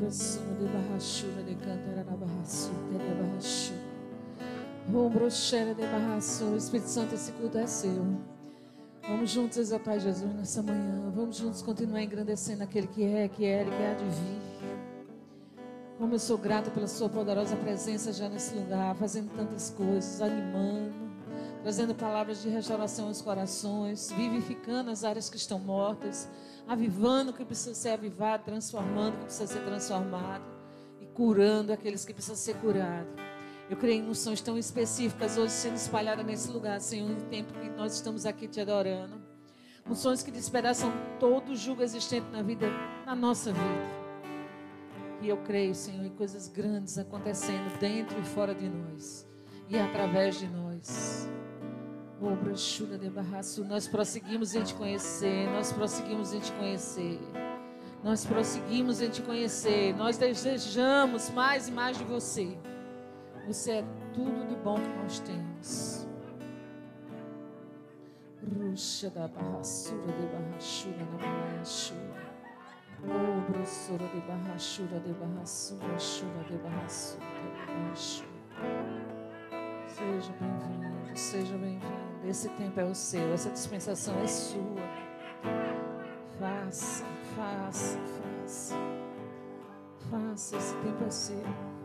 Ombrossura de barrachura de na barrachura. De. Espírito Santo, esse culto é seu. Vamos juntos exaltar Jesus nessa manhã. Vamos juntos continuar engrandecendo aquele que é, que era e que há de vir. Como eu sou grata pela sua poderosa presença já nesse lugar, fazendo tantas coisas, animando, trazendo palavras de restauração aos corações, vivificando as áreas que estão mortas, avivando o que precisa ser avivado, transformando o que precisa ser transformado e curando aqueles que precisam ser curados. Eu creio em unções tão específicas hoje sendo espalhadas nesse lugar, Senhor, no tempo que nós estamos aqui te adorando. Unções que despedaçam todo o jugo existente na vida, na nossa vida. E eu creio, Senhor, em coisas grandes acontecendo dentro e fora de nós e através de nós. Nós prosseguimos em te conhecer, nós prosseguimos em te conhecer. Nós prosseguimos em te conhecer, nós desejamos mais e mais de você. Você é tudo de bom que nós temos. Ruxa da barraçura de barrachura na manhachura. Oh, brossura de barrachura de barraçura, chura de barraçura de barrachura. Seja bem-vindo, seja bem-vindo. Esse tempo é o seu, essa dispensação é sua. Faça, faça, faça. Faça, esse tempo é seu.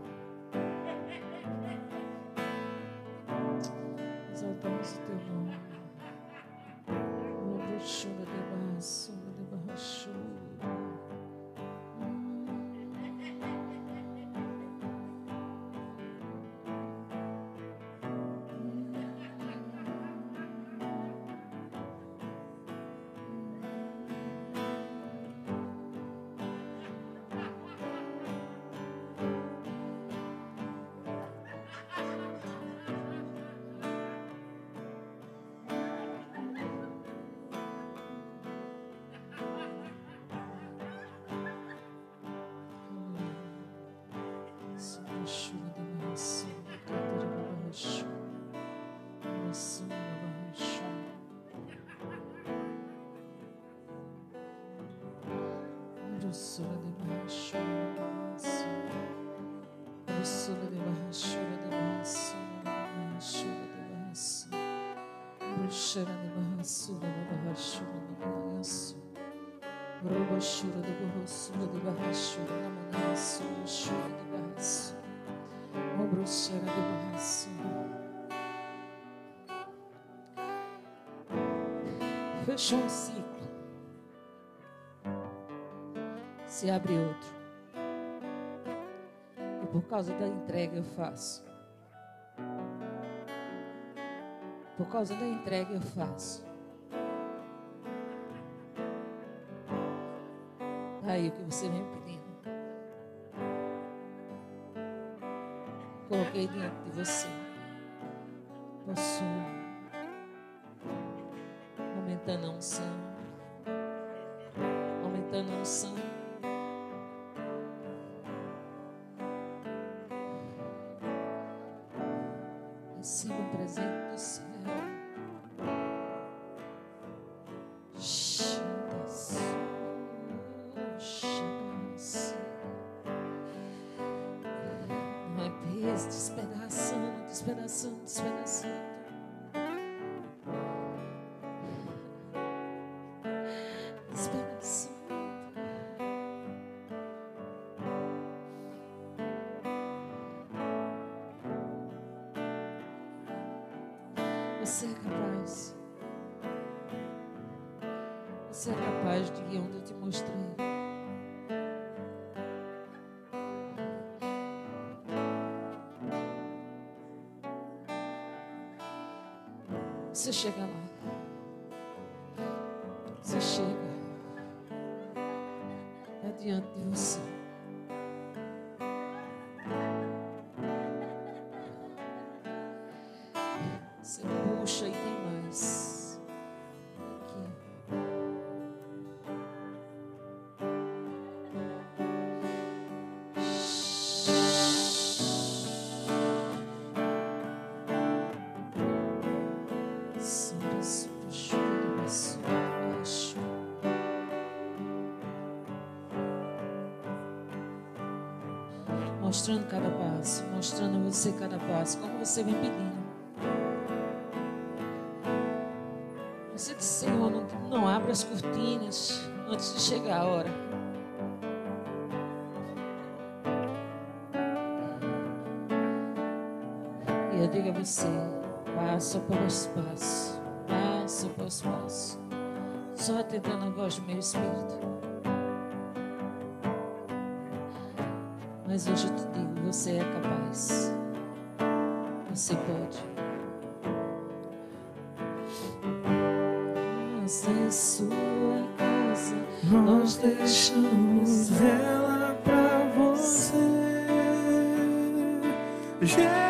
Fechou um ciclo. Se abre outro. E por causa da entrega eu faço. Por causa da entrega eu faço. aí o que você vem pedindo. Coloquei diante de você. Possua. Unção. Aumentando a unção. Chega lá. Você chega. É diante de você. Você puxa e tem mais. Mostrando cada passo, mostrando a você cada passo, como você vem pedindo. Você disse, Senhor, não, não abra as cortinas antes de chegar a hora. E eu digo a você, passo após passo, passo após passo, só atendendo a voz do meu espírito. Mas hoje eu te digo, você é capaz. Você pode. Essa é sua casa. Nós deixamos ela pra você, Jesus.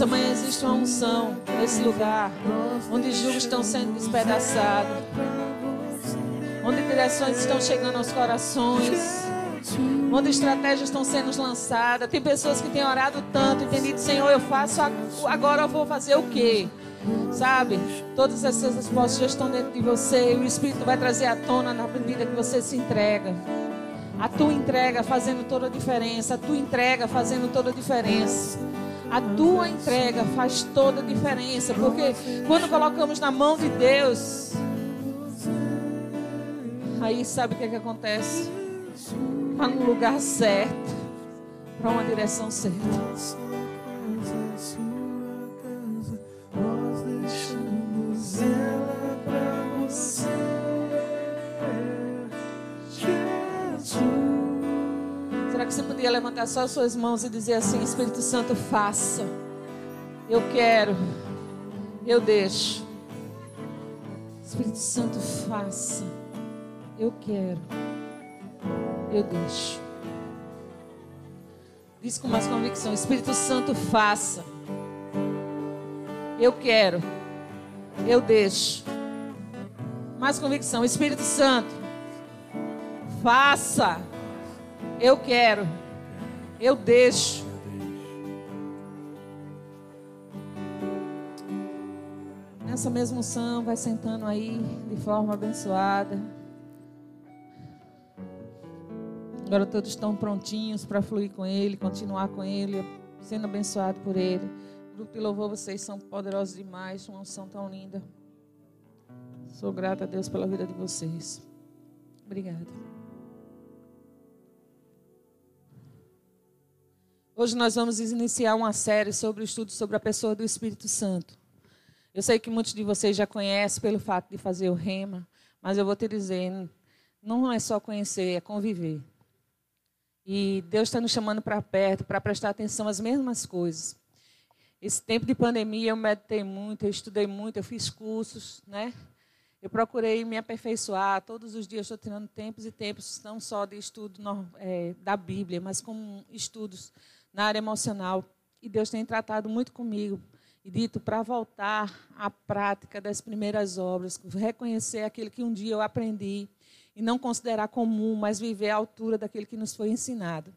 Casa Essa manhã existe uma unção nesse lugar, onde julgos estão sendo despedaçados, onde direções estão chegando aos corações, onde estratégias estão sendo lançadas. Tem pessoas que têm orado tanto e têm dito, Senhor, eu faço ag- agora eu vou fazer o quê? Sabe? Todas essas respostas já estão dentro de você e o Espírito vai trazer à tona na medida que você se entrega. A tua entrega fazendo toda a diferença. A tua entrega fazendo toda a diferença. A tua entrega faz toda a diferença. Porque quando colocamos na mão de Deus, aí sabe o que, é que acontece? Está no lugar certo, para uma direção certa. Podia levantar só as suas mãos e dizer assim: Espírito Santo, faça. Eu quero. Eu deixo. Espírito Santo, faça. Eu quero. Eu deixo. Diz com mais convicção: Espírito Santo, faça. Eu quero. Eu deixo. Mais convicção: Espírito Santo, faça. Eu quero. Eu deixo. Nessa mesma unção, vai sentando aí de forma abençoada. Agora todos estão prontinhos para fluir com Ele, continuar com Ele, sendo abençoado por Ele. Grupo de louvor, vocês são poderosos demais, uma unção tão linda. Sou grata a Deus pela vida de vocês. Obrigada. Hoje nós vamos iniciar uma série sobre o estudo sobre a pessoa do Espírito Santo. Eu sei que muitos de vocês já conhecem pelo fato de fazer o rema, mas eu vou te dizer, não é só conhecer, é conviver. E Deus está nos chamando para perto, para prestar atenção às mesmas coisas. Esse tempo de pandemia eu meditei muito, eu estudei muito, eu fiz cursos, né? Eu procurei me aperfeiçoar. Todos os dias estou tirando tempos e tempos, não só de estudo eh, da Bíblia, mas como estudos na área emocional. E Deus tem tratado muito comigo e dito para voltar à prática das primeiras obras, reconhecer aquilo que um dia eu aprendi e não considerar comum, mas viver à altura daquilo que nos foi ensinado.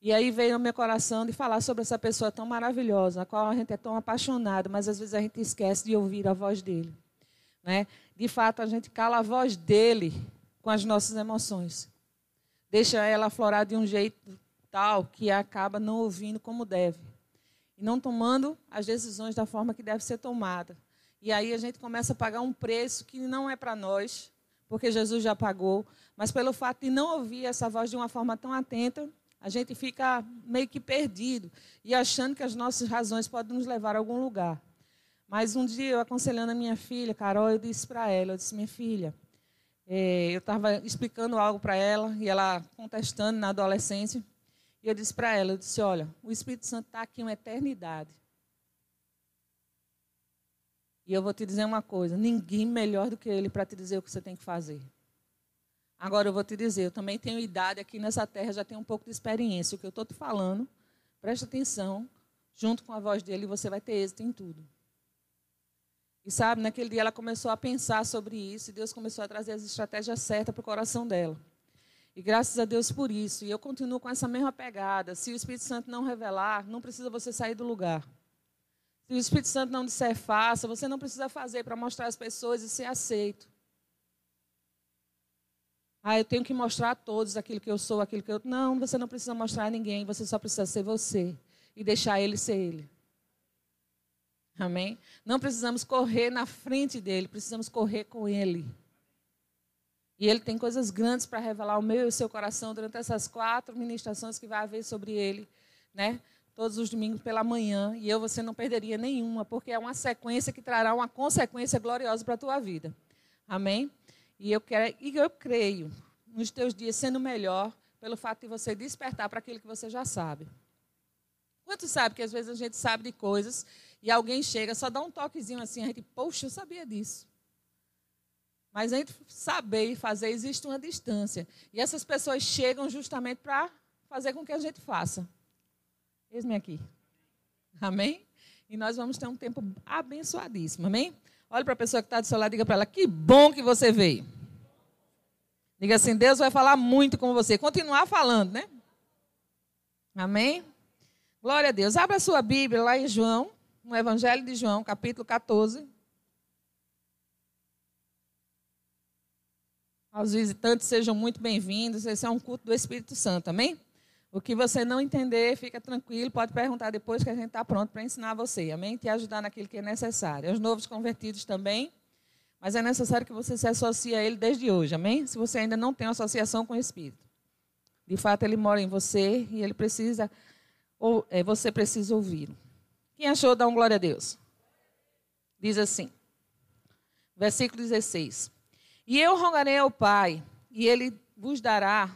E aí veio ao meu coração de falar sobre essa pessoa tão maravilhosa, a qual a gente é tão apaixonado, mas às vezes a gente esquece de ouvir a voz dele. Né? De fato, a gente cala a voz dele com as nossas emoções. Deixa ela aflorar de um jeito tal que acaba não ouvindo como deve. E não tomando as decisões da forma que deve ser tomada. E aí a gente começa a pagar um preço que não é para nós, porque Jesus já pagou, mas pelo fato de não ouvir essa voz de uma forma tão atenta, a gente fica meio que perdido e achando que as nossas razões podem nos levar a algum lugar. Mas um dia, eu aconselhando a minha filha, Carol, eu disse para ela, eu disse, minha filha, eh, eu estava explicando algo para ela e ela contestando na adolescência. E eu disse para ela, eu disse, olha, o Espírito Santo está aqui uma eternidade. E eu vou te dizer uma coisa, ninguém melhor do que ele para te dizer o que você tem que fazer. Agora eu vou te dizer, eu também tenho idade aqui nessa terra, já tenho um pouco de experiência. O que eu estou te falando, preste atenção, junto com a voz dele, você vai ter êxito em tudo. E sabe, naquele dia ela começou a pensar sobre isso e Deus começou a trazer as estratégias certas para o coração dela. E graças a Deus por isso. E eu continuo com essa mesma pegada. Se o Espírito Santo não revelar, não precisa você sair do lugar. Se o Espírito Santo não disser faça, você não precisa fazer para mostrar às pessoas e ser aceito. Ah, eu tenho que mostrar a todos aquilo que eu sou, aquilo que eu. Não, você não precisa mostrar a ninguém, você só precisa ser você e deixar ele ser ele. Amém? Não precisamos correr na frente dele, precisamos correr com ele. E ele tem coisas grandes para revelar o meu e o seu coração durante essas quatro ministrações que vai haver sobre ele, né? Todos os domingos pela manhã. E eu, você não perderia nenhuma, porque é uma sequência que trará uma consequência gloriosa para a tua vida. Amém? E eu, quero, e eu creio nos teus dias sendo melhor pelo fato de você despertar para aquilo que você já sabe. Quanto sabe que às vezes a gente sabe de coisas e alguém chega, só dá um toquezinho assim, a gente, poxa, eu sabia disso. Mas entre saber e fazer existe uma distância. E essas pessoas chegam justamente para fazer com que a gente faça. Eis-me aqui. Amém? E nós vamos ter um tempo abençoadíssimo. Amém? Olha para a pessoa que está do seu lado e diga para ela: que bom que você veio. Diga assim: Deus vai falar muito com você. Continuar falando, né? Amém? Glória a Deus. Abra a sua Bíblia lá em João, no Evangelho de João, capítulo 14. Aos visitantes sejam muito bem-vindos. Esse é um culto do Espírito Santo, amém? O que você não entender, fica tranquilo, pode perguntar depois que a gente está pronto para ensinar você, amém? Te ajudar naquilo que é necessário. Os novos convertidos também, mas é necessário que você se associe a ele desde hoje, amém? Se você ainda não tem associação com o Espírito. De fato, ele mora em você e ele precisa ou é, você precisa ouvir. Quem achou, dá um glória a Deus. Diz assim, versículo 16: E eu rogarei ao Pai, e ele vos dará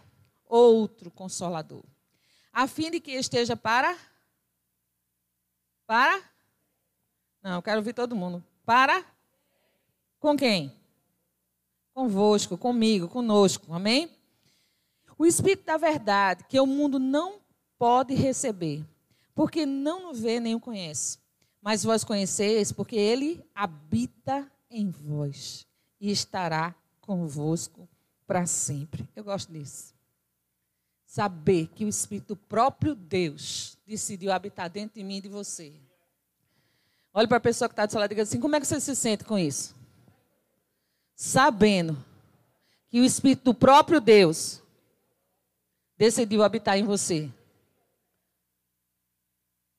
outro consolador, a fim de que esteja para. Para? Não, eu quero ouvir todo mundo. Para? Com quem? Convosco, comigo, conosco. Amém? O Espírito da Verdade, que o mundo não pode receber, porque não o vê nem o conhece. Mas vós conheceis, porque ele habita em vós e estará convosco para sempre. Eu gosto disso. Saber que o Espírito próprio Deus decidiu habitar dentro de mim e de você. Olhe para a pessoa que está do seu lado e diga assim: como é que você se sente com isso? Sabendo que o Espírito do próprio Deus decidiu habitar em você.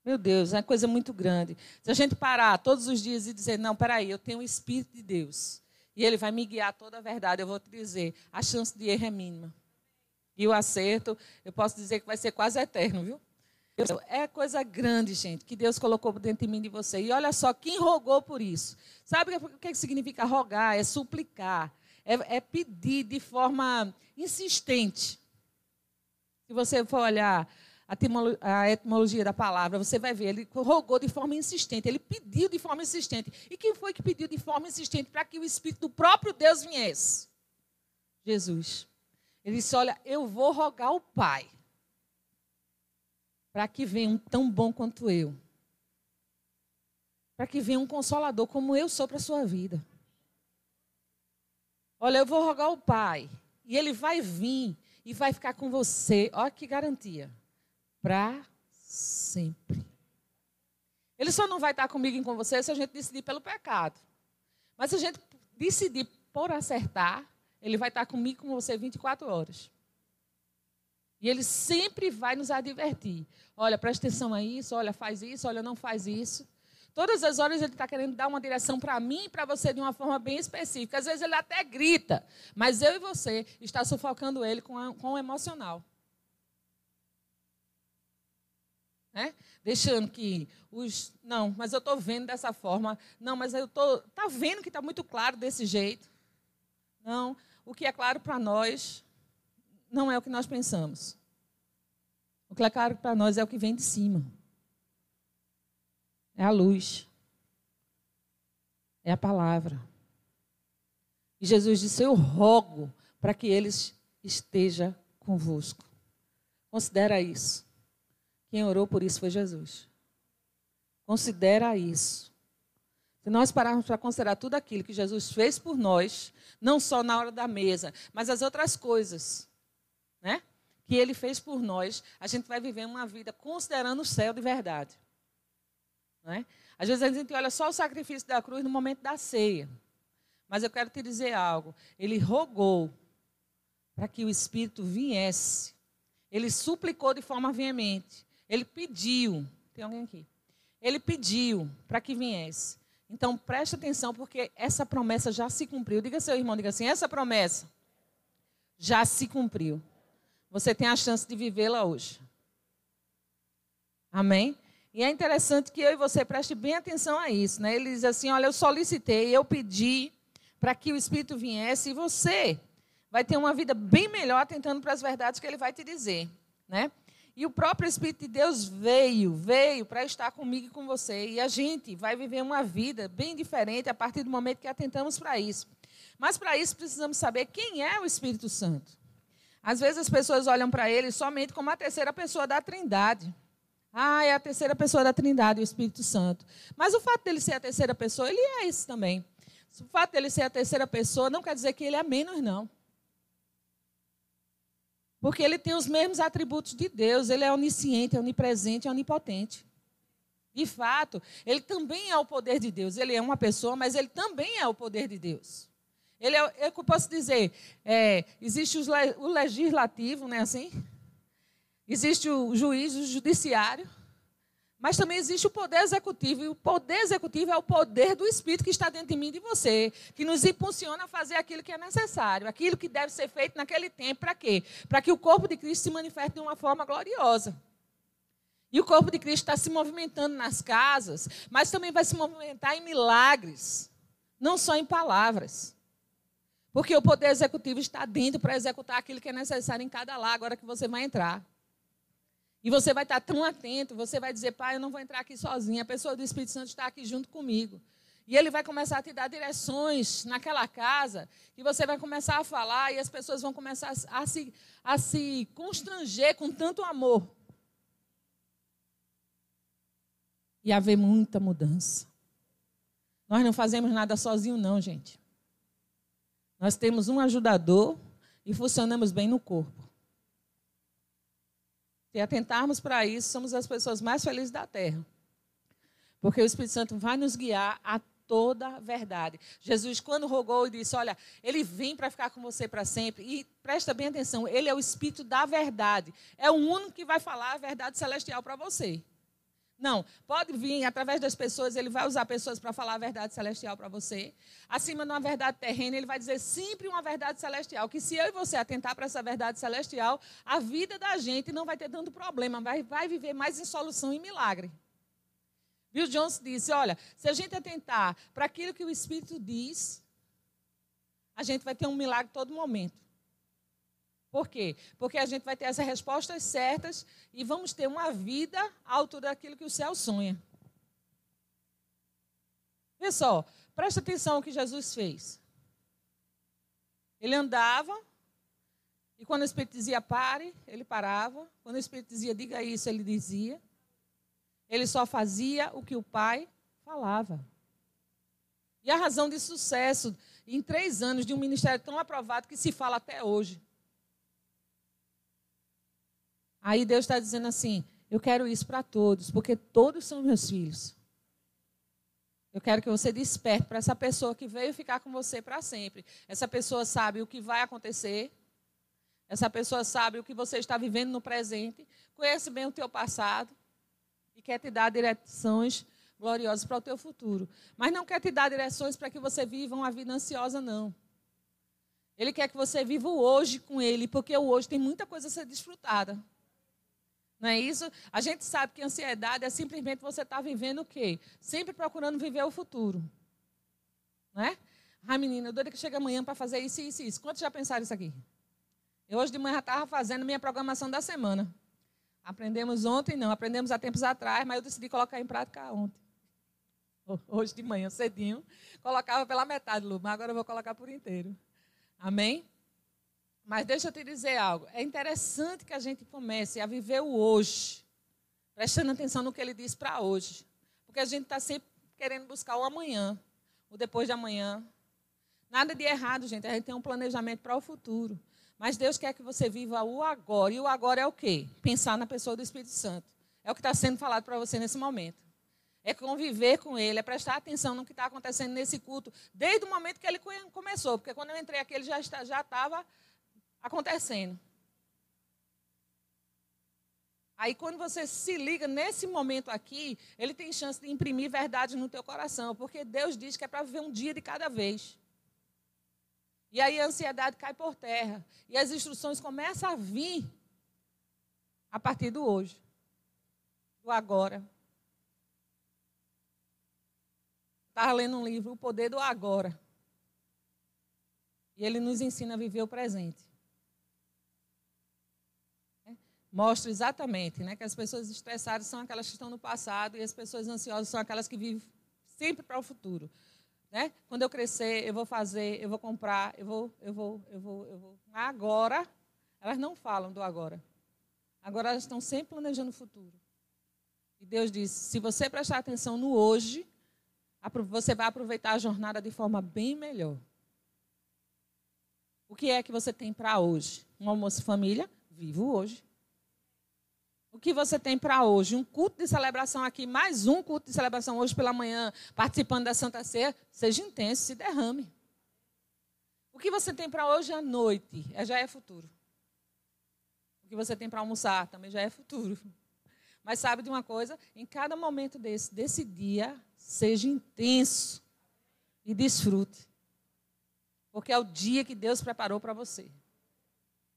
Meu Deus, é uma coisa muito grande. Se a gente parar todos os dias e dizer, não, peraí, eu tenho o Espírito de Deus. E Ele vai me guiar toda a verdade, eu vou te dizer, a chance de erro é mínima. E o acerto, eu posso dizer que vai ser quase eterno, viu? É coisa grande, gente, que Deus colocou dentro de mim de você. E olha só, quem rogou por isso? Sabe o que significa rogar? É suplicar. É, é pedir de forma insistente. Se você for olhar a etimologia da palavra, você vai ver, ele rogou de forma insistente, ele pediu de forma insistente. E quem foi que pediu de forma insistente para que o Espírito do próprio Deus viesse? Jesus. Ele disse: Olha, eu vou rogar ao Pai para que venha um tão bom quanto eu. Para que venha um consolador como eu sou para a sua vida. Olha, eu vou rogar ao Pai. E ele vai vir e vai ficar com você. Olha que garantia para sempre. Ele só não vai estar comigo e com você se a gente decidir pelo pecado. Mas se a gente decidir por acertar, ele vai estar comigo e com você 24 horas. E ele sempre vai nos advertir. Olha, presta atenção a isso, olha, faz isso, olha, não faz isso. Todas as horas ele está querendo dar uma direção para mim e para você de uma forma bem específica. Às vezes ele até grita, mas eu e você está sufocando ele com, com o emocional. Né? Deixando que os. Não, mas eu estou vendo dessa forma. Não, mas eu estou. Está vendo que está muito claro desse jeito? Não. O que é claro para nós não é o que nós pensamos. O que é claro para nós é o que vem de cima. É a luz. É a palavra. E Jesus disse: Eu rogo para que eles esteja convosco. Considera isso. Quem orou por isso foi Jesus. Considera isso. Se nós pararmos para considerar tudo aquilo que Jesus fez por nós, não só na hora da mesa, mas as outras coisas, né? Que ele fez por nós, a gente vai viver uma vida considerando o céu de verdade. Né? Às vezes a gente olha só o sacrifício da cruz no momento da ceia. Mas eu quero te dizer algo. Ele rogou para que o Espírito viesse. Ele suplicou de forma veemente. Ele pediu. Tem alguém aqui? Ele pediu para que viesse. Então preste atenção, porque essa promessa já se cumpriu. Diga seu irmão, diga assim: essa promessa já se cumpriu. Você tem a chance de vivê-la hoje. Amém? E é interessante que eu e você preste bem atenção a isso. Né? Ele diz assim: olha, eu solicitei, eu pedi para que o Espírito viesse e você vai ter uma vida bem melhor tentando para as verdades que ele vai te dizer. Né? E o próprio Espírito de Deus veio, veio para estar comigo e com você. E a gente vai viver uma vida bem diferente a partir do momento que atentamos para isso. Mas para isso precisamos saber quem é o Espírito Santo. Às vezes as pessoas olham para ele somente como a terceira pessoa da Trindade. Ah, é a terceira pessoa da Trindade, o Espírito Santo. Mas o fato dele ser a terceira pessoa, ele é isso também. O fato dele ser a terceira pessoa não quer dizer que ele é menos, não. Porque ele tem os mesmos atributos de Deus. Ele é onisciente, é onipresente, é onipotente. De fato, ele também é o poder de Deus. Ele é uma pessoa, mas ele também é o poder de Deus. Ele é, é eu posso dizer, é, existe o legislativo, né, assim? Existe o juiz, o judiciário, mas também existe o poder executivo. E o poder executivo é o poder do Espírito que está dentro de mim e de você, que nos impulsiona a fazer aquilo que é necessário, aquilo que deve ser feito naquele tempo. Para quê? Para que o corpo de Cristo se manifeste de uma forma gloriosa. E o corpo de Cristo está se movimentando nas casas, mas também vai se movimentar em milagres, não só em palavras. Porque o poder executivo está dentro para executar aquilo que é necessário em cada lá, agora que você vai entrar. E você vai estar tão atento, você vai dizer, pai, eu não vou entrar aqui sozinha, a pessoa do Espírito Santo está aqui junto comigo. E ele vai começar a te dar direções naquela casa, e você vai começar a falar, e as pessoas vão começar a se, a se constranger com tanto amor. E haver muita mudança. Nós não fazemos nada sozinho, não, gente. Nós temos um ajudador e funcionamos bem no corpo. Se atentarmos para isso, somos as pessoas mais felizes da terra. Porque o Espírito Santo vai nos guiar a toda a verdade. Jesus, quando rogou e disse: Olha, ele vem para ficar com você para sempre. E presta bem atenção, ele é o Espírito da verdade. É o único que vai falar a verdade celestial para você. Não, pode vir através das pessoas, ele vai usar pessoas para falar a verdade celestial para você. Acima de uma verdade terrena, ele vai dizer sempre uma verdade celestial. Que se eu e você atentar para essa verdade celestial, a vida da gente não vai ter tanto problema, vai, vai viver mais em solução e milagre. Bill Jones disse: olha, se a gente atentar para aquilo que o Espírito diz, a gente vai ter um milagre todo momento. Por quê? Porque a gente vai ter as respostas certas e vamos ter uma vida à altura daquilo que o céu sonha. Só, presta atenção no que Jesus fez. Ele andava, e quando o Espírito dizia pare, ele parava. Quando o Espírito dizia diga isso, ele dizia. Ele só fazia o que o Pai falava. E a razão de sucesso em três anos de um ministério tão aprovado que se fala até hoje. Aí Deus está dizendo assim: eu quero isso para todos, porque todos são meus filhos. Eu quero que você desperte para essa pessoa que veio ficar com você para sempre. Essa pessoa sabe o que vai acontecer. Essa pessoa sabe o que você está vivendo no presente, conhece bem o teu passado e quer te dar direções gloriosas para o teu futuro. Mas não quer te dar direções para que você viva uma vida ansiosa, não. Ele quer que você viva o hoje com ele, porque o hoje tem muita coisa a ser desfrutada. Não é isso? A gente sabe que ansiedade é simplesmente você estar tá vivendo o quê? Sempre procurando viver o futuro. Não é? Ah, menina, doida que chega amanhã para fazer isso, isso, isso. Quantos já pensaram isso aqui? Eu hoje de manhã estava fazendo minha programação da semana. Aprendemos ontem, não, aprendemos há tempos atrás, mas eu decidi colocar em prática ontem. Hoje de manhã, cedinho, colocava pela metade, Lu, mas agora eu vou colocar por inteiro. Amém? Mas deixa eu te dizer algo. É interessante que a gente comece a viver o hoje, prestando atenção no que ele diz para hoje. Porque a gente está sempre querendo buscar o amanhã, o depois de amanhã. Nada de errado, gente. A gente tem um planejamento para o futuro. Mas Deus quer que você viva o agora. E o agora é o quê? Pensar na pessoa do Espírito Santo. É o que está sendo falado para você nesse momento. É conviver com Ele, é prestar atenção no que está acontecendo nesse culto, desde o momento que ele começou. Porque quando eu entrei aqui, ele já estava acontecendo. Aí quando você se liga nesse momento aqui, ele tem chance de imprimir verdade no teu coração, porque Deus diz que é para viver um dia de cada vez. E aí a ansiedade cai por terra e as instruções começam a vir a partir do hoje, do agora. Estava lendo um livro, O Poder do Agora. E ele nos ensina a viver o presente mostra exatamente né, que as pessoas estressadas são aquelas que estão no passado e as pessoas ansiosas são aquelas que vivem sempre para o futuro. Né? Quando eu crescer, eu vou fazer, eu vou comprar, eu vou, eu vou, eu vou, eu vou. Agora, elas não falam do agora. Agora elas estão sempre planejando o futuro. E Deus diz: se você prestar atenção no hoje, você vai aproveitar a jornada de forma bem melhor. O que é que você tem para hoje? Um almoço família? Vivo hoje. O que você tem para hoje? Um culto de celebração aqui, mais um culto de celebração hoje pela manhã, participando da Santa Ceia. Seja intenso, se derrame. O que você tem para hoje à noite é, já é futuro. O que você tem para almoçar também já é futuro. Mas sabe de uma coisa? Em cada momento desse, desse dia, seja intenso e desfrute. Porque é o dia que Deus preparou para você.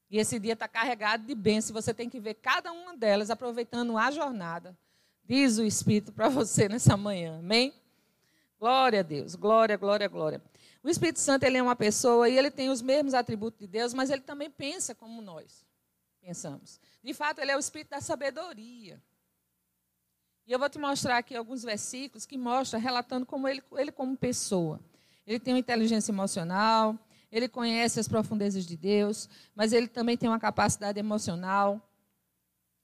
E esse dia está carregado de bênçãos. Você tem que ver cada uma delas aproveitando a jornada. Diz o Espírito para você nessa manhã. Amém? Glória a Deus. Glória, glória, glória. O Espírito Santo ele é uma pessoa e ele tem os mesmos atributos de Deus, mas ele também pensa como nós pensamos. De fato, ele é o Espírito da sabedoria. E eu vou te mostrar aqui alguns versículos que mostram, relatando como ele, ele como pessoa. Ele tem uma inteligência emocional, ele conhece as profundezas de Deus, mas ele também tem uma capacidade emocional.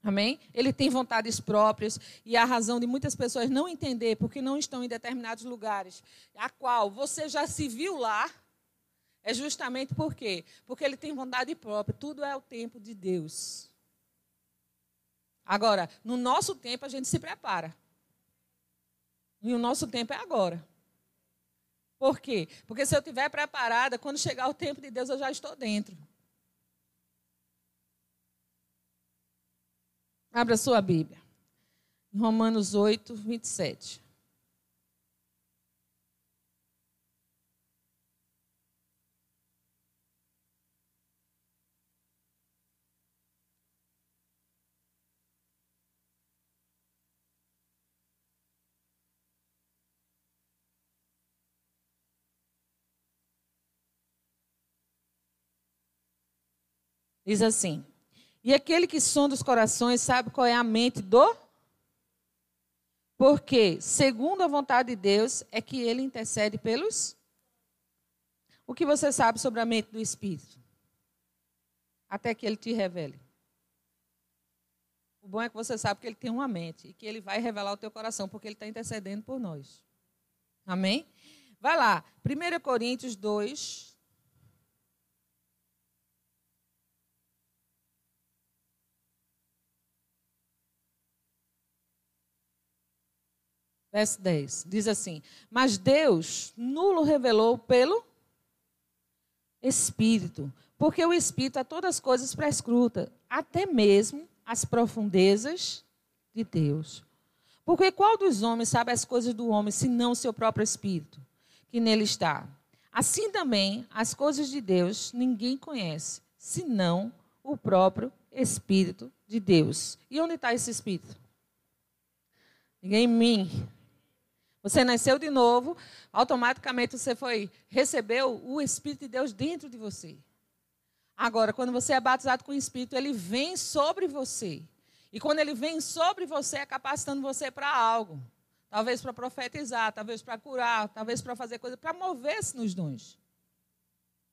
Amém? Ele tem vontades próprias e a razão de muitas pessoas não entender porque não estão em determinados lugares, a qual você já se viu lá, é justamente por quê? Porque ele tem vontade própria. Tudo é o tempo de Deus. Agora, no nosso tempo a gente se prepara. E o nosso tempo é agora. Por quê? Porque se eu estiver preparada, quando chegar o tempo de Deus, eu já estou dentro. Abra sua Bíblia. Romanos 8, 27. Diz assim: E aquele que sonda os corações sabe qual é a mente do? Porque, segundo a vontade de Deus, é que ele intercede pelos. O que você sabe sobre a mente do Espírito? Até que ele te revele. O bom é que você sabe que ele tem uma mente e que ele vai revelar o teu coração, porque ele está intercedendo por nós. Amém? Vai lá, 1 Coríntios 2, Verso 10. Diz assim: Mas Deus nulo revelou pelo Espírito, porque o Espírito a todas as coisas prescruta, até mesmo as profundezas de Deus. Porque qual dos homens sabe as coisas do homem, senão o seu próprio Espírito, que nele está? Assim também, as coisas de Deus ninguém conhece, senão o próprio Espírito de Deus. E onde está esse Espírito? Ninguém em mim. Você nasceu de novo, automaticamente você foi recebeu o Espírito de Deus dentro de você. Agora, quando você é batizado com o Espírito, ele vem sobre você. E quando ele vem sobre você, é capacitando você para algo. Talvez para profetizar, talvez para curar, talvez para fazer coisa, para mover-se nos dons.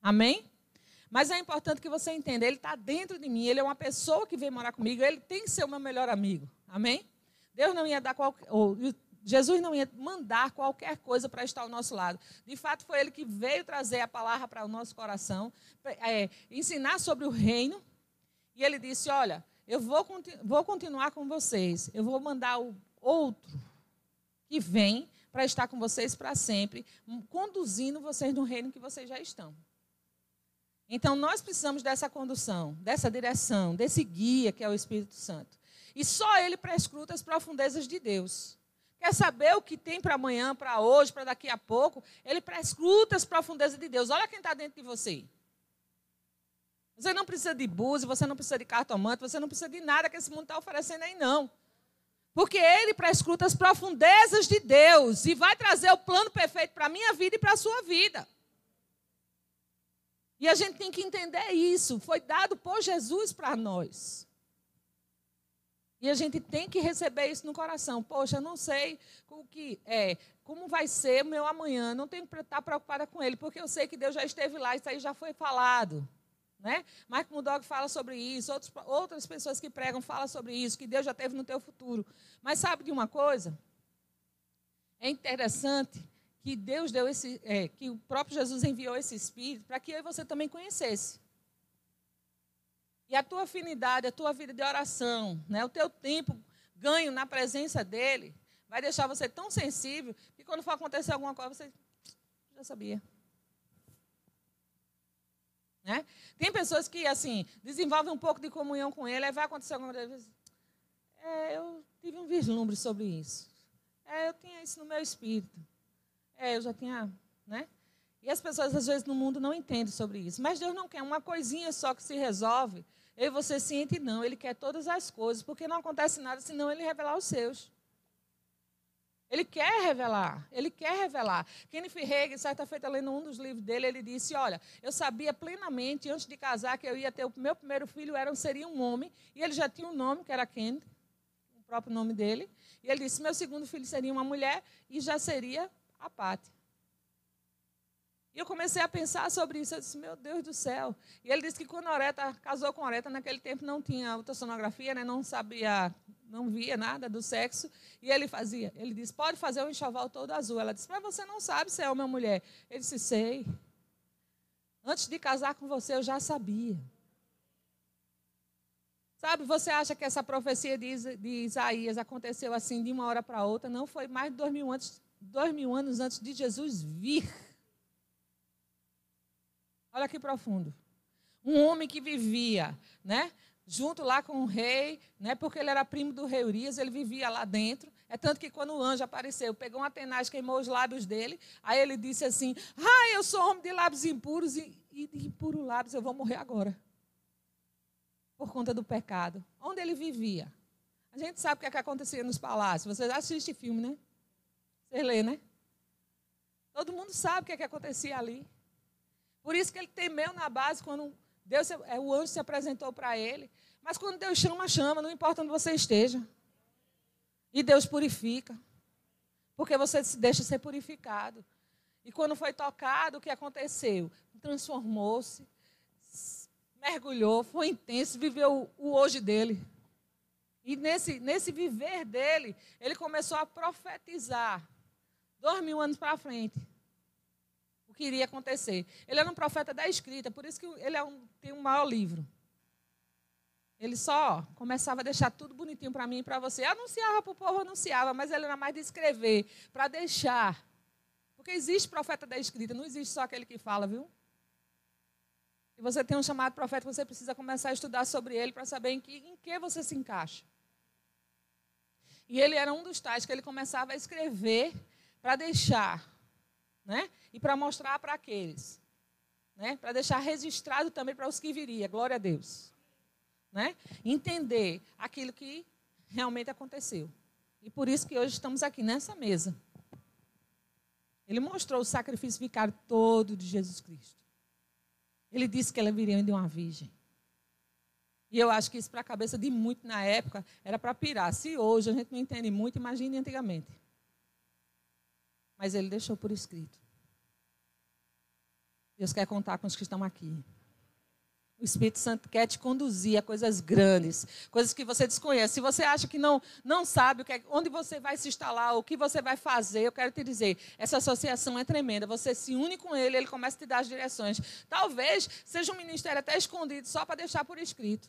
Amém? Mas é importante que você entenda, ele está dentro de mim, ele é uma pessoa que vem morar comigo, ele tem que ser o meu melhor amigo. Amém? Deus não ia dar qualquer, Jesus não ia mandar qualquer coisa para estar ao nosso lado. De fato, foi Ele que veio trazer a palavra para o nosso coração, é, ensinar sobre o reino. E Ele disse: Olha, eu vou, vou continuar com vocês, eu vou mandar o outro que vem para estar com vocês para sempre, conduzindo vocês no reino que vocês já estão. Então, nós precisamos dessa condução, dessa direção, desse guia que é o Espírito Santo. E só ele prescruta as profundezas de Deus. Quer saber o que tem para amanhã, para hoje, para daqui a pouco? Ele prescruta as profundezas de Deus. Olha quem está dentro de você. Você não precisa de búzio, você não precisa de cartomante, você não precisa de nada que esse mundo está oferecendo aí, não. Porque ele prescruta as profundezas de Deus e vai trazer o plano perfeito para a minha vida e para a sua vida. E a gente tem que entender isso. Foi dado por Jesus para nós. E a gente tem que receber isso no coração. Poxa, eu não sei o que é, como vai ser meu amanhã. Não tenho que estar preocupada com ele, porque eu sei que Deus já esteve lá, isso aí já foi falado. Né? Marco Mudog fala sobre isso, outros, outras pessoas que pregam falam sobre isso, que Deus já teve no teu futuro. Mas sabe de uma coisa? É interessante que Deus deu esse, é, que o próprio Jesus enviou esse Espírito para que eu e você também conhecesse. E a tua afinidade, a tua vida de oração, né, o teu tempo ganho na presença dele, vai deixar você tão sensível que quando for acontecer alguma coisa, você já sabia. Né? Tem pessoas que, assim, desenvolvem um pouco de comunhão com ele, aí vai acontecer alguma coisa. É, eu tive um vislumbre sobre isso. É, eu tinha isso no meu espírito. É, eu já tinha, né? E as pessoas, às vezes, no mundo não entendem sobre isso. Mas Deus não quer uma coisinha só que se resolve. Eu e você sente, não. Ele quer todas as coisas, porque não acontece nada senão ele revelar os seus. Ele quer revelar, ele quer revelar. Kenneth Hagin, certa feita, lendo um dos livros dele, ele disse: Olha, eu sabia plenamente, antes de casar, que eu ia ter o meu primeiro filho, era, seria um homem, e ele já tinha um nome, que era Kenneth, o próprio nome dele. E ele disse: Meu segundo filho seria uma mulher, e já seria a pátria. Eu comecei a pensar sobre isso. Eu disse, meu Deus do céu. E ele disse que quando a Oreta casou com a Oreta, naquele tempo não tinha ultrassonografia, né? não sabia, não via nada do sexo. E ele fazia. Ele disse, pode fazer o um enxoval todo azul. Ela disse, mas você não sabe se é homem ou mulher. Ele disse, sei. Antes de casar com você, eu já sabia. Sabe, você acha que essa profecia de, de Isaías aconteceu assim de uma hora para outra? Não, foi mais de dois mil antes dois mil anos antes de Jesus vir. Olha que profundo. Um homem que vivia, né? Junto lá com o rei, né? Porque ele era primo do rei Urias, ele vivia lá dentro. É tanto que quando o anjo apareceu, pegou uma tenaz, queimou os lábios dele. Aí ele disse assim: Ah, eu sou homem de lábios impuros e, e de impuros lábios, eu vou morrer agora. Por conta do pecado. Onde ele vivia? A gente sabe o que, é que acontecia nos palácios. Vocês assistem filme, né? Você lê, né? Todo mundo sabe o que, é que acontecia ali. Por isso que ele temeu na base quando Deus, é, o anjo se apresentou para ele. Mas quando Deus chama, chama, não importa onde você esteja. E Deus purifica. Porque você se deixa ser purificado. E quando foi tocado, o que aconteceu? Transformou-se, mergulhou, foi intenso, viveu o hoje dele. E nesse, nesse viver dele, ele começou a profetizar dois mil anos para frente, que iria acontecer. Ele era um profeta da escrita, por isso que ele é um, tem um maior livro. Ele só começava a deixar tudo bonitinho para mim e para você. Anunciava para o povo, anunciava, mas ele era mais de escrever, para deixar. Porque existe profeta da escrita, não existe só aquele que fala, viu? Se você tem um chamado profeta, você precisa começar a estudar sobre ele para saber em que, em que você se encaixa. E ele era um dos tais que ele começava a escrever para deixar, né? E para mostrar para aqueles, né? Para deixar registrado também para os que viria. Glória a Deus, né? Entender aquilo que realmente aconteceu. E por isso que hoje estamos aqui nessa mesa. Ele mostrou o sacrifício vicário todo de Jesus Cristo. Ele disse que ela viria de uma virgem. E eu acho que isso, para a cabeça de muito na época, era para pirar. Se hoje a gente não entende muito, imagine antigamente mas ele deixou por escrito. Deus quer contar com os que estão aqui. O Espírito Santo quer te conduzir a coisas grandes, coisas que você desconhece. Se você acha que não, não sabe que é, onde você vai se instalar, o que você vai fazer, eu quero te dizer, essa associação é tremenda. Você se une com ele, ele começa a te dar as direções. Talvez seja um ministério até escondido, só para deixar por escrito.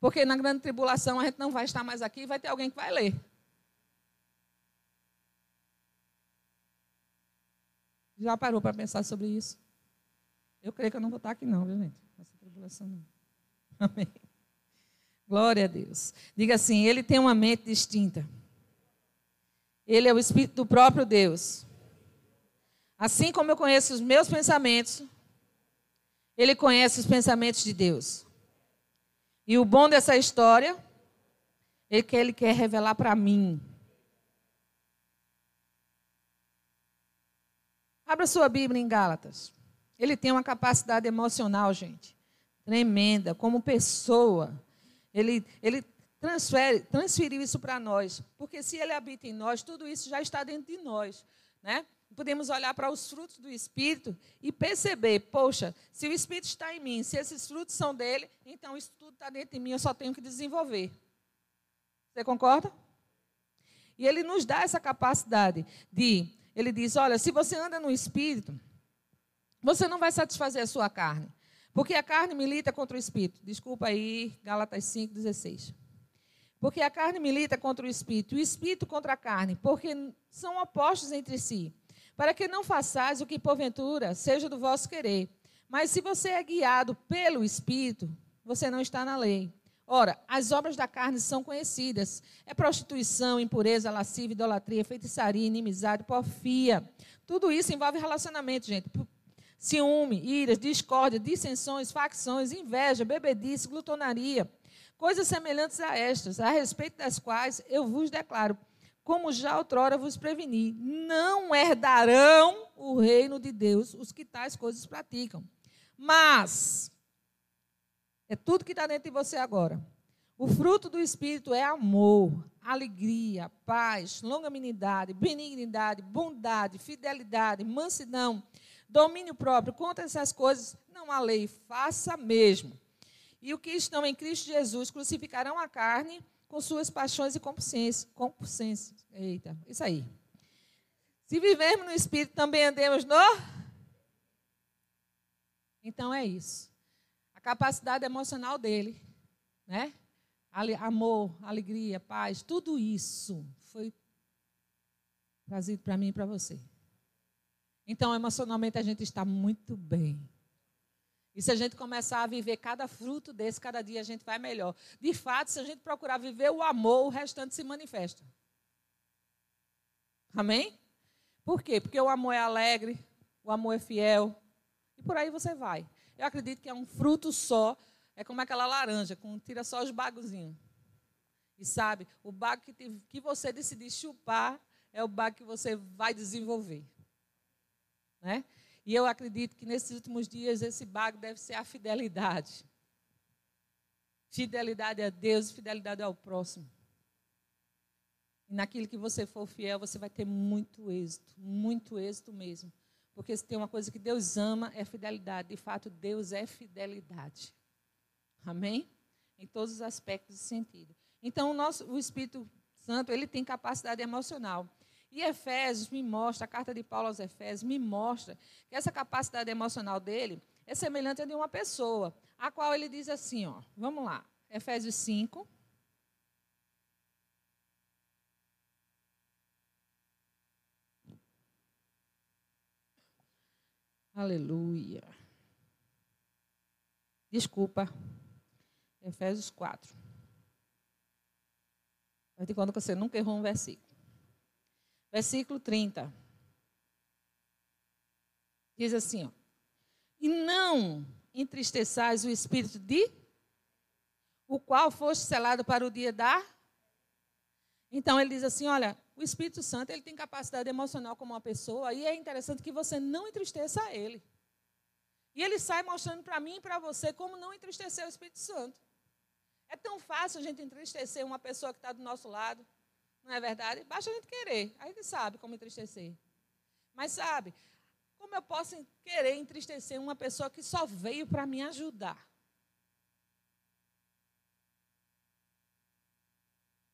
Porque na grande tribulação a gente não vai estar mais aqui, vai ter alguém que vai ler. Já parou para pensar sobre isso? Eu creio que eu não vou estar aqui, não, viu, gente? Essa tribulação não. Amém. Glória a Deus. Diga assim: Ele tem uma mente distinta. Ele é o Espírito do próprio Deus. Assim como eu conheço os meus pensamentos, Ele conhece os pensamentos de Deus. E o bom dessa história é que Ele quer revelar para mim. Abra sua Bíblia em Gálatas. Ele tem uma capacidade emocional, gente, tremenda, como pessoa. Ele, ele transfere, transferiu isso para nós, porque se ele habita em nós, tudo isso já está dentro de nós, né? Podemos olhar para os frutos do Espírito e perceber, poxa, se o Espírito está em mim, se esses frutos são dele, então isso tudo está dentro de mim, eu só tenho que desenvolver. Você concorda? E ele nos dá essa capacidade de, ele diz, olha, se você anda no Espírito, você não vai satisfazer a sua carne. Porque a carne milita contra o espírito. Desculpa aí, Gálatas 5,16. Porque a carne milita contra o espírito, o espírito contra a carne, porque são opostos entre si. Para que não façais o que porventura seja do vosso querer. Mas se você é guiado pelo espírito, você não está na lei. Ora, as obras da carne são conhecidas: é prostituição, impureza, lascívia, idolatria, feitiçaria, inimizade, porfia. Tudo isso envolve relacionamento, gente ciúme, iras, discórdia, dissensões, facções, inveja, bebedice, glutonaria, coisas semelhantes a estas, a respeito das quais eu vos declaro, como já outrora vos preveni, não herdarão o reino de Deus os que tais coisas praticam. Mas, é tudo que está dentro de você agora. O fruto do Espírito é amor, alegria, paz, longanimidade, benignidade, bondade, fidelidade, mansidão, domínio próprio. Contra essas coisas, não há lei, faça mesmo. E o que estão em Cristo Jesus crucificarão a carne com suas paixões e compulsências. Eita, isso aí. Se vivermos no Espírito, também andemos no. Então é isso. Capacidade emocional dele, né? Amor, alegria, paz, tudo isso foi trazido para mim e para você. Então, emocionalmente, a gente está muito bem. E se a gente começar a viver cada fruto desse, cada dia a gente vai melhor. De fato, se a gente procurar viver o amor, o restante se manifesta. Amém? Por quê? Porque o amor é alegre, o amor é fiel. E por aí você vai. Eu acredito que é um fruto só. É como aquela laranja, com tira só os bagozinhos. E sabe, o bago que, que você decidir chupar é o bago que você vai desenvolver. Né? E eu acredito que nesses últimos dias esse bago deve ser a fidelidade. Fidelidade a Deus fidelidade ao próximo. E naquilo que você for fiel, você vai ter muito êxito, muito êxito mesmo. Porque se tem uma coisa que Deus ama, é fidelidade. De fato, Deus é fidelidade. Amém? Em todos os aspectos de sentido. Então, o, nosso, o Espírito Santo, ele tem capacidade emocional. E Efésios me mostra, a carta de Paulo aos Efésios me mostra que essa capacidade emocional dele é semelhante a de uma pessoa, a qual ele diz assim, ó, vamos lá, Efésios 5. Aleluia. Desculpa. Efésios 4. Vai te conta que você nunca errou um versículo. Versículo 30. Diz assim, ó, E não entristeçais o espírito de o qual foste selado para o dia da Então ele diz assim, olha, o Espírito Santo ele tem capacidade emocional como uma pessoa e é interessante que você não entristeça ele. E ele sai mostrando para mim e para você como não entristecer o Espírito Santo. É tão fácil a gente entristecer uma pessoa que está do nosso lado, não é verdade? Basta a gente querer, a gente sabe como entristecer. Mas sabe, como eu posso querer entristecer uma pessoa que só veio para me ajudar?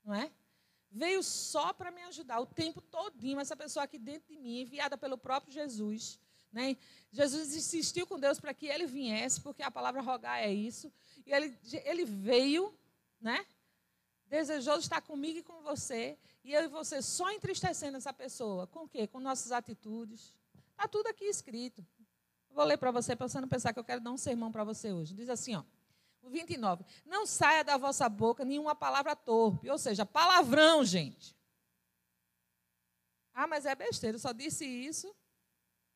Não é? Veio só para me ajudar o tempo todinho, essa pessoa aqui dentro de mim, enviada pelo próprio Jesus. Né? Jesus insistiu com Deus para que ele viesse, porque a palavra rogar é isso. E ele, ele veio, né? desejoso estar comigo e com você, e eu e você só entristecendo essa pessoa. Com o quê? Com nossas atitudes. Está tudo aqui escrito. Vou ler para você, para você não pensar que eu quero dar um sermão para você hoje. Diz assim, ó. O 29. Não saia da vossa boca nenhuma palavra torpe. Ou seja, palavrão, gente. Ah, mas é besteira, eu só disse isso.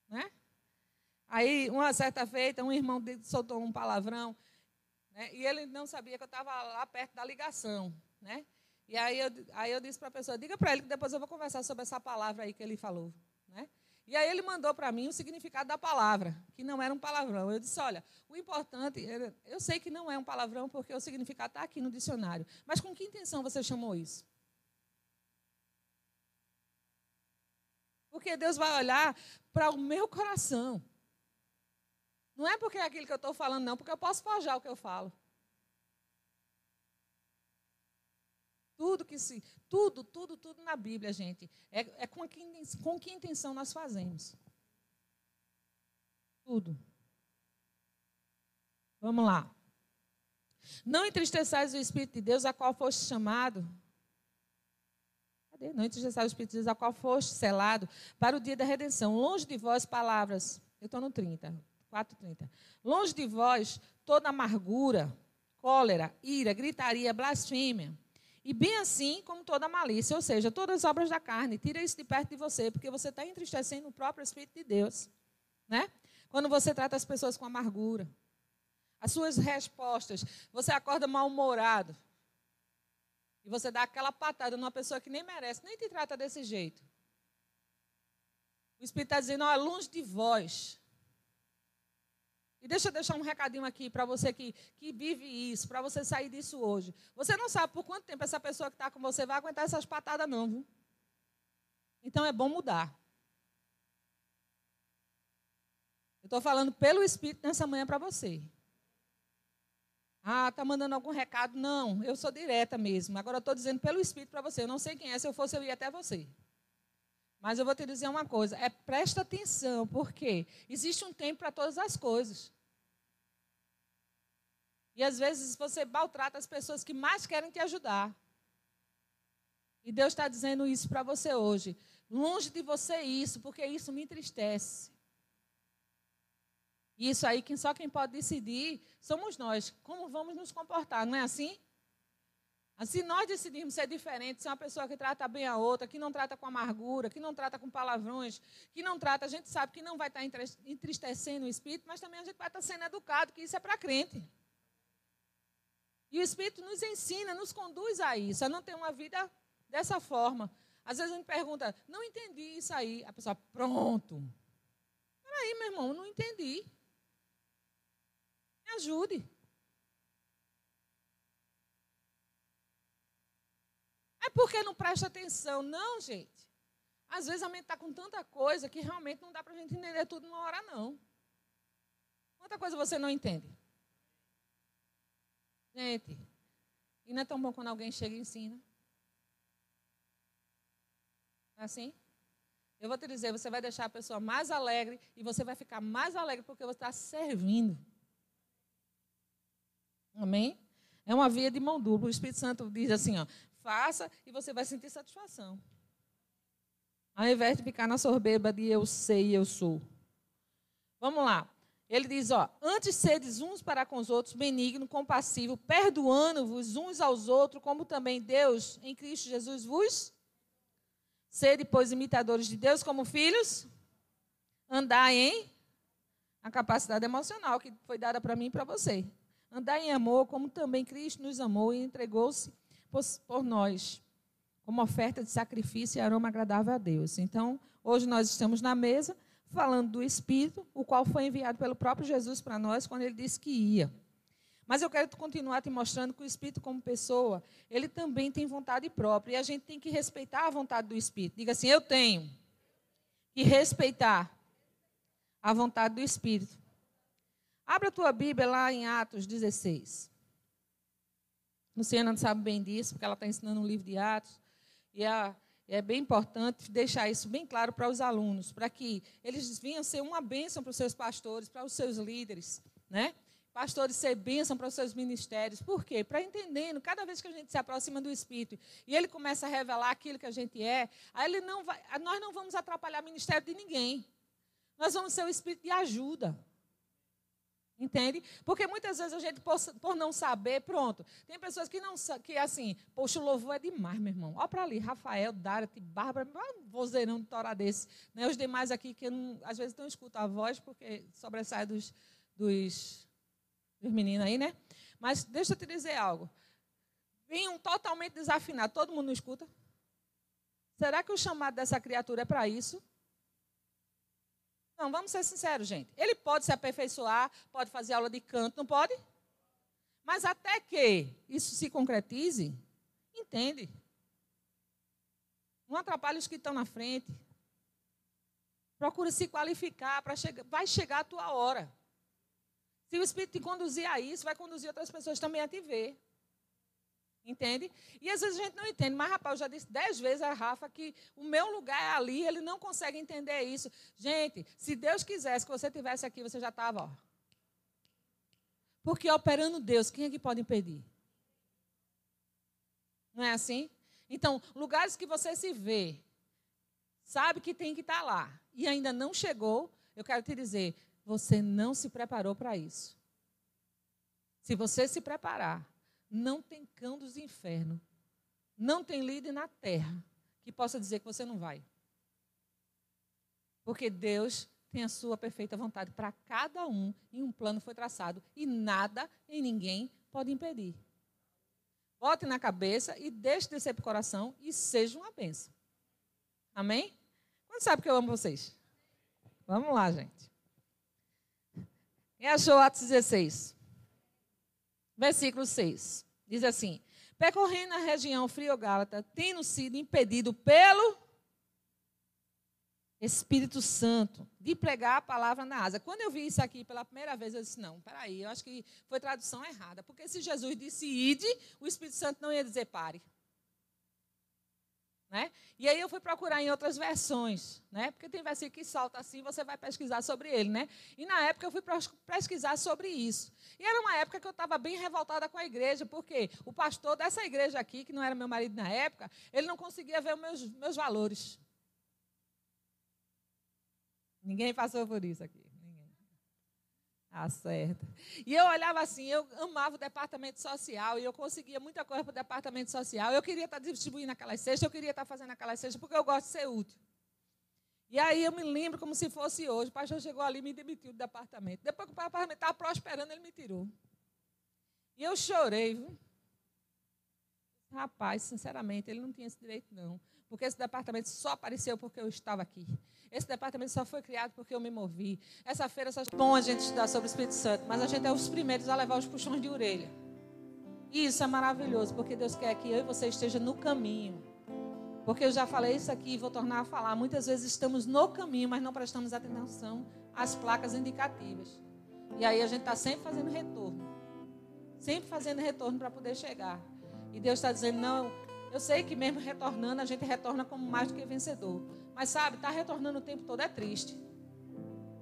Né? Aí, uma certa feita, um irmão soltou um palavrão. Né? E ele não sabia que eu estava lá perto da ligação. Né? E aí eu, aí eu disse para a pessoa, diga para ele que depois eu vou conversar sobre essa palavra aí que ele falou. Né? E aí ele mandou para mim o significado da palavra, que não era um palavrão. Eu disse, olha, o importante, eu sei que não é um palavrão porque o significado está aqui no dicionário. Mas com que intenção você chamou isso? Porque Deus vai olhar para o meu coração. Não é porque é aquilo que eu estou falando, não, porque eu posso forjar o que eu falo. Tudo que se. Tudo, tudo, tudo na Bíblia, gente. É, é com, que, com que intenção nós fazemos. Tudo. Vamos lá. Não entristeçais o Espírito de Deus, a qual foste chamado. Cadê? Não entristeçais o Espírito de Deus, a qual foste selado para o dia da redenção. Longe de vós, palavras. Eu estou no 30, 4,30. Longe de vós, toda amargura, cólera, ira, gritaria, blasfêmia e bem assim como toda malícia, ou seja, todas as obras da carne, tira isso de perto de você, porque você está entristecendo o próprio Espírito de Deus. Né? Quando você trata as pessoas com amargura. As suas respostas, você acorda mal-humorado. E você dá aquela patada numa pessoa que nem merece, nem te trata desse jeito. O Espírito está dizendo, ó, longe de vós e deixa eu deixar um recadinho aqui para você que, que vive isso, para você sair disso hoje. Você não sabe por quanto tempo essa pessoa que está com você vai aguentar essas patadas, não, viu? Então é bom mudar. Eu estou falando pelo Espírito nessa manhã para você. Ah, está mandando algum recado? Não, eu sou direta mesmo. Agora eu estou dizendo pelo Espírito para você. Eu não sei quem é, se eu fosse eu ia até você. Mas eu vou te dizer uma coisa, é presta atenção, porque existe um tempo para todas as coisas. E às vezes você maltrata as pessoas que mais querem te ajudar. E Deus está dizendo isso para você hoje. Longe de você isso, porque isso me entristece. Isso aí, quem só quem pode decidir somos nós. Como vamos nos comportar, não é assim? Se nós decidirmos ser diferentes, ser uma pessoa que trata bem a outra, que não trata com amargura, que não trata com palavrões, que não trata, a gente sabe que não vai estar entristecendo o espírito, mas também a gente vai estar sendo educado, que isso é para crente. E o espírito nos ensina, nos conduz a isso, a não ter uma vida dessa forma. Às vezes a gente pergunta, não entendi isso aí. A pessoa, pronto. Peraí, meu irmão, não entendi. Me ajude. É porque não presta atenção. Não, gente. Às vezes a mente está com tanta coisa que realmente não dá para a gente entender tudo numa hora, não. Quanta coisa você não entende? Gente, e não é tão bom quando alguém chega e ensina? É assim? Eu vou te dizer, você vai deixar a pessoa mais alegre e você vai ficar mais alegre porque você está servindo. Amém? É uma via de mão dupla. O Espírito Santo diz assim, ó, Faça e você vai sentir satisfação. Ao invés de ficar na soberba de eu sei, eu sou. Vamos lá. Ele diz, ó, antes sedes uns para com os outros, benigno, compassivo, perdoando-vos uns aos outros, como também Deus em Cristo Jesus vos. Sede, pois, imitadores de Deus como filhos. Andai em a capacidade emocional que foi dada para mim e para você. Andai em amor, como também Cristo nos amou e entregou-se por, nós, como oferta de sacrifício e aroma agradável a Deus. Então, hoje nós estamos na mesa falando do Espírito, o qual foi enviado pelo próprio Jesus para nós quando ele disse que ia. Mas eu quero continuar te mostrando que o Espírito, como pessoa, ele também tem vontade própria. E a gente tem que respeitar a vontade do Espírito. Diga assim: eu tenho que respeitar a vontade do Espírito. Abra a tua Bíblia lá em Atos 16. Luciana sabe bem disso, porque ela está ensinando um livro de Atos. E é, é bem importante deixar isso bem claro para os alunos, para que eles venham ser uma bênção para os seus pastores, para os seus líderes. Né? Pastores ser bênção para os seus ministérios. Por quê? Para entendendo, cada vez que a gente se aproxima do Espírito e ele começa a revelar aquilo que a gente é, aí ele não vai, nós não vamos atrapalhar o ministério de ninguém. Nós vamos ser o Espírito de ajuda. Entende? Porque muitas vezes a gente, por, não saber, pronto. Tem pessoas que não que assim, poxa, o louvor é demais, meu irmão. Olha para ali, Rafael, Dárate, Bárbara, um vozeirão de tora desse. Né? Os demais aqui que não, às vezes não escutam a voz, porque sobressai dos, dos, dos meninos aí, né? Mas deixa eu te dizer algo. Vem um totalmente desafinado, todo mundo não escuta? Será que o chamado dessa criatura é para isso? Não, vamos ser sinceros, gente. Ele pode se aperfeiçoar, pode fazer aula de canto, não pode? Mas até que isso se concretize, entende? Não atrapalhe os que estão na frente. Procura se qualificar para chegar. Vai chegar a tua hora. Se o Espírito te conduzir a isso, vai conduzir outras pessoas também a te ver. Entende? E às vezes a gente não entende, mas rapaz, eu já disse dez vezes a Rafa que o meu lugar é ali, ele não consegue entender isso. Gente, se Deus quisesse que você tivesse aqui, você já estava, ó. Porque operando Deus, quem é que pode impedir? Não é assim? Então, lugares que você se vê, sabe que tem que estar tá lá, e ainda não chegou, eu quero te dizer, você não se preparou para isso. Se você se preparar, não tem cão dos infernos, não tem líder na terra que possa dizer que você não vai. Porque Deus tem a sua perfeita vontade para cada um e um plano foi traçado e nada e ninguém pode impedir. Bote na cabeça e deixe descer para o coração e seja uma bênção. Amém? Quando sabe que eu amo vocês? Vamos lá, gente. Quem achou Atos 16? Versículo 6. Diz assim: Percorrendo a região friogálata, tendo sido impedido pelo Espírito Santo de pregar a palavra na asa. Quando eu vi isso aqui pela primeira vez, eu disse: não, peraí, eu acho que foi tradução errada. Porque se Jesus disse ide, o Espírito Santo não ia dizer pare. Né? E aí eu fui procurar em outras versões, né? porque tem versículo que salta assim, você vai pesquisar sobre ele. Né? E na época eu fui pesquisar sobre isso. E era uma época que eu estava bem revoltada com a igreja, porque o pastor dessa igreja aqui, que não era meu marido na época, ele não conseguia ver os meus, meus valores. Ninguém passou por isso aqui. Acerta. E eu olhava assim, eu amava o departamento social e eu conseguia muita coisa para o departamento social. Eu queria estar distribuindo aquelas cestas, eu queria estar fazendo aquelas cestas, porque eu gosto de ser útil. E aí eu me lembro como se fosse hoje. O pastor chegou ali e me demitiu do departamento. Depois que o departamento estava prosperando, ele me tirou. E eu chorei? Rapaz, sinceramente, ele não tinha esse direito, não. Porque esse departamento só apareceu porque eu estava aqui. Esse departamento só foi criado porque eu me movi. Essa feira só é bom a gente estudar sobre o Espírito Santo, mas a gente é os primeiros a levar os puxões de orelha. E isso é maravilhoso, porque Deus quer que eu e você esteja no caminho. Porque eu já falei isso aqui e vou tornar a falar. Muitas vezes estamos no caminho, mas não prestamos atenção às placas indicativas. E aí a gente está sempre fazendo retorno. Sempre fazendo retorno para poder chegar. E Deus está dizendo: não, eu sei que mesmo retornando, a gente retorna como mais do que vencedor. Mas sabe, tá retornando o tempo todo é triste.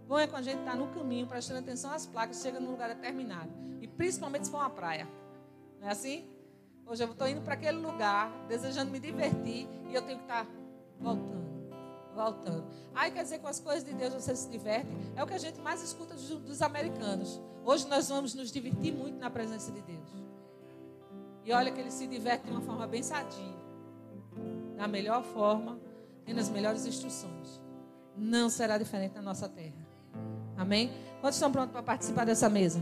Bom é quando a gente está no caminho, prestando atenção às placas, chega num lugar determinado. E principalmente se for uma praia. Não é assim? Hoje eu estou indo para aquele lugar, desejando me divertir, e eu tenho que estar tá voltando voltando. Aí quer dizer que com as coisas de Deus você se diverte. É o que a gente mais escuta dos, dos, americanos. Hoje nós vamos nos divertir muito na presença de Deus. E olha que ele se diverte de uma forma bem sadia. Da melhor forma tendo as melhores instruções. Não será diferente na nossa terra. Amém? Quantos estão prontos para participar dessa mesa?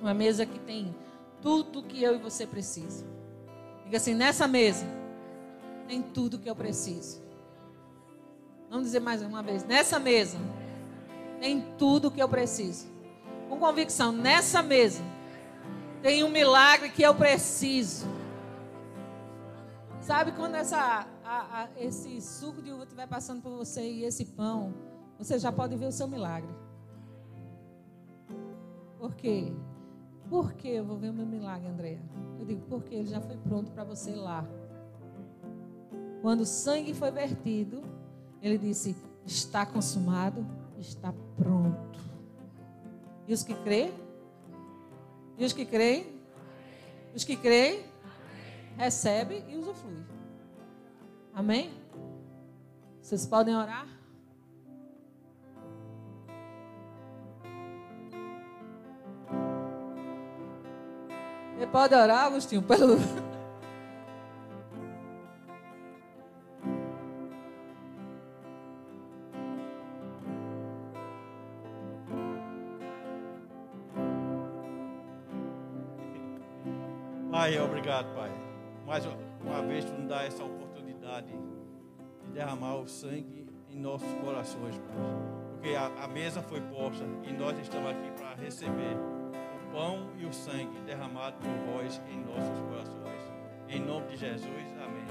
Uma mesa que tem tudo que eu e você precisa. Diga assim: nessa mesa tem tudo que eu preciso. Vamos dizer mais uma vez: nessa mesa tem tudo que eu preciso. Com convicção, nessa mesa tem um milagre que eu preciso. Sabe quando essa a, a, esse suco de uva estiver passando por você e esse pão, você já pode ver o seu milagre. Por quê? por que eu vou ver o meu milagre, Andréa? Eu digo, porque ele já foi pronto para você lá. Quando o sangue foi vertido, ele disse: Está consumado, está pronto. E os que creem? E os que creem? Os que creem? Recebe e usufrui. Amém? Vocês podem orar? Você pode orar, Agostinho, pelo. Pai, obrigado, Pai. Mais uma vez tu nos dá essa oportunidade de derramar o sangue em nossos corações, Pai. Porque a, a mesa foi posta e nós estamos aqui para receber o pão e o sangue derramado por vós em nossos corações. Em nome de Jesus, amém.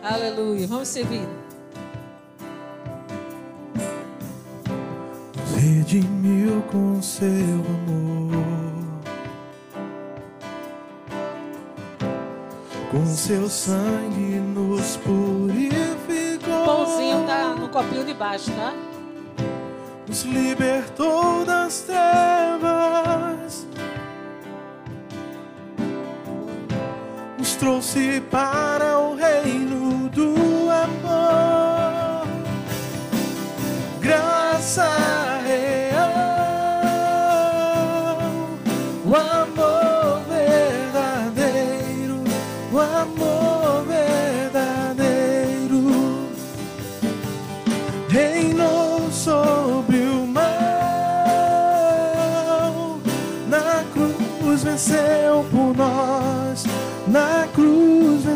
Aleluia. Vamos servir. Redimiu com seu amor, com seu sangue nos purificou, O pãozinho tá no copinho de baixo, tá? nos libertou das trevas, nos trouxe para o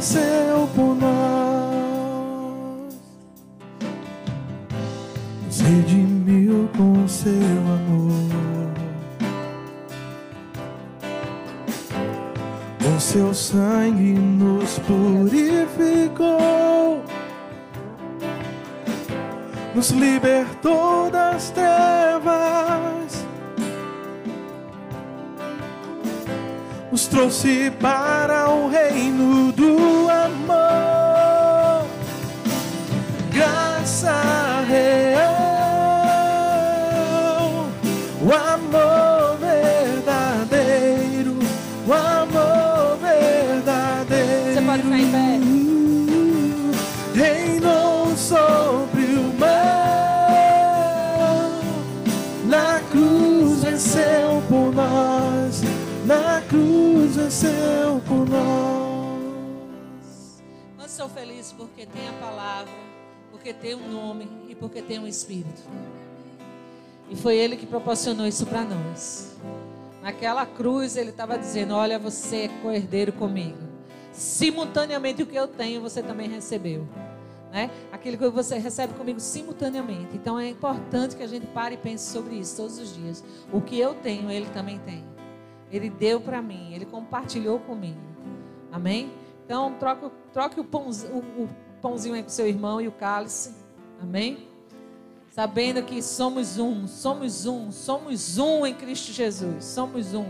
venceu por nós. Nos redimiu com seu amor. Com seu sangue nos purificou nos libertou das trevas, nos trouxe para o reino do venceu por nós. Sou feliz porque tem a palavra, porque tem um nome e porque tem um Espírito. E foi Ele que proporcionou isso para nós. Naquela cruz Ele estava dizendo: Olha, você é coerdeiro comigo. Simultaneamente o que eu tenho, você também recebeu. Né? Aquilo que você recebe comigo simultaneamente. Então é importante que a gente pare e pense sobre isso todos os dias. O que eu tenho, Ele também tem. Ele deu para mim, Ele compartilhou comigo. Amém? Então, troque, troque o, pãozinho, o, o pãozinho aí com seu irmão e o cálice. Amém? Sabendo que somos um, somos um, somos um em Cristo Jesus. Somos um.